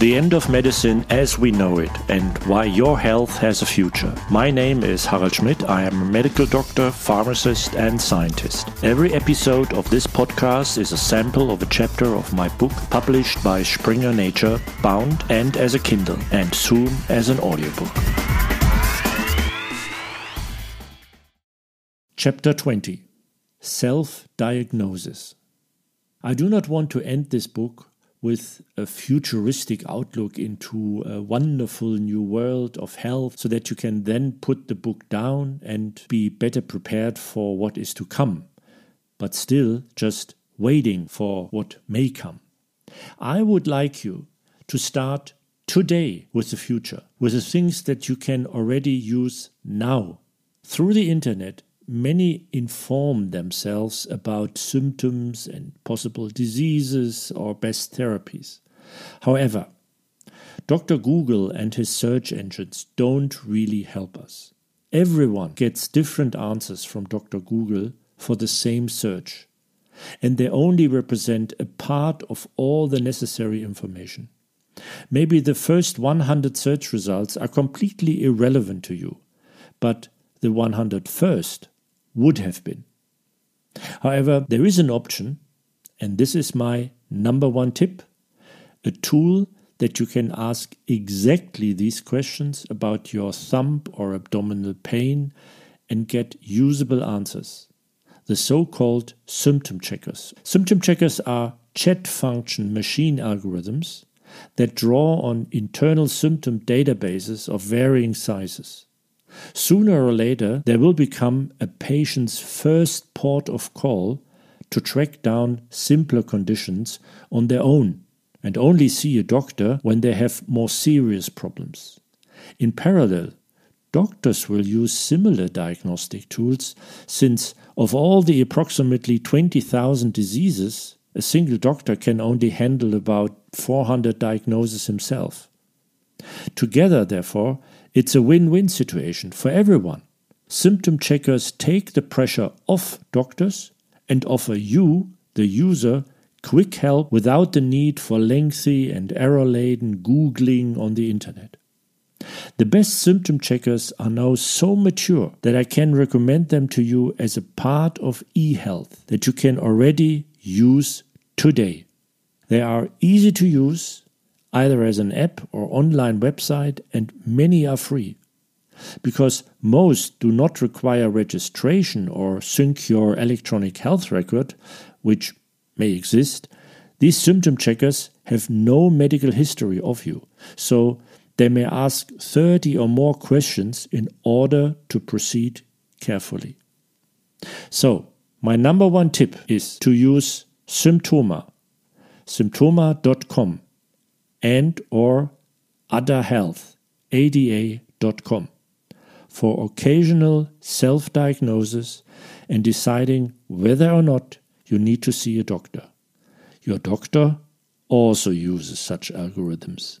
The End of Medicine as We Know It and Why Your Health Has a Future. My name is Harald Schmidt. I am a medical doctor, pharmacist, and scientist. Every episode of this podcast is a sample of a chapter of my book published by Springer Nature, bound and as a Kindle, and soon as an audiobook. Chapter 20 Self Diagnosis. I do not want to end this book with a futuristic outlook into a wonderful new world of health so that you can then put the book down and be better prepared for what is to come, but still just waiting for what may come. I would like you to start today with the future, with the things that you can already use now. Through the internet, many inform themselves about symptoms and possible diseases or best therapies. However, Dr. Google and his search engines don't really help us. Everyone gets different answers from Dr. Google for the same search, and they only represent a part of all the necessary information. Maybe the first 100 search results are completely irrelevant to you, but the 101st would have been. However, there is an option, and this is my number one tip a tool that you can ask exactly these questions about your thumb or abdominal pain and get usable answers. The so called symptom checkers. Symptom checkers are chat function machine algorithms that draw on internal symptom databases of varying sizes. Sooner or later, they will become a patient's first port of call to track down simpler conditions on their own and only see a doctor when they have more serious problems. In parallel, doctors will use similar diagnostic tools since, of all the approximately 20,000 diseases, a single doctor can only handle about 400 diagnoses himself. Together, therefore, it's a win win situation for everyone. Symptom checkers take the pressure off doctors and offer you, the user, quick help without the need for lengthy and error laden Googling on the internet. The best symptom checkers are now so mature that I can recommend them to you as a part of eHealth that you can already use today. They are easy to use either as an app or online website, and many are free. Because most do not require registration or sync your electronic health record, which may exist, these symptom checkers have no medical history of you, so they may ask 30 or more questions in order to proceed carefully. So, my number one tip is to use Symptoma, symptoma.com and or Ada Health, ada.com for occasional self-diagnosis and deciding whether or not you need to see a doctor. Your doctor also uses such algorithms.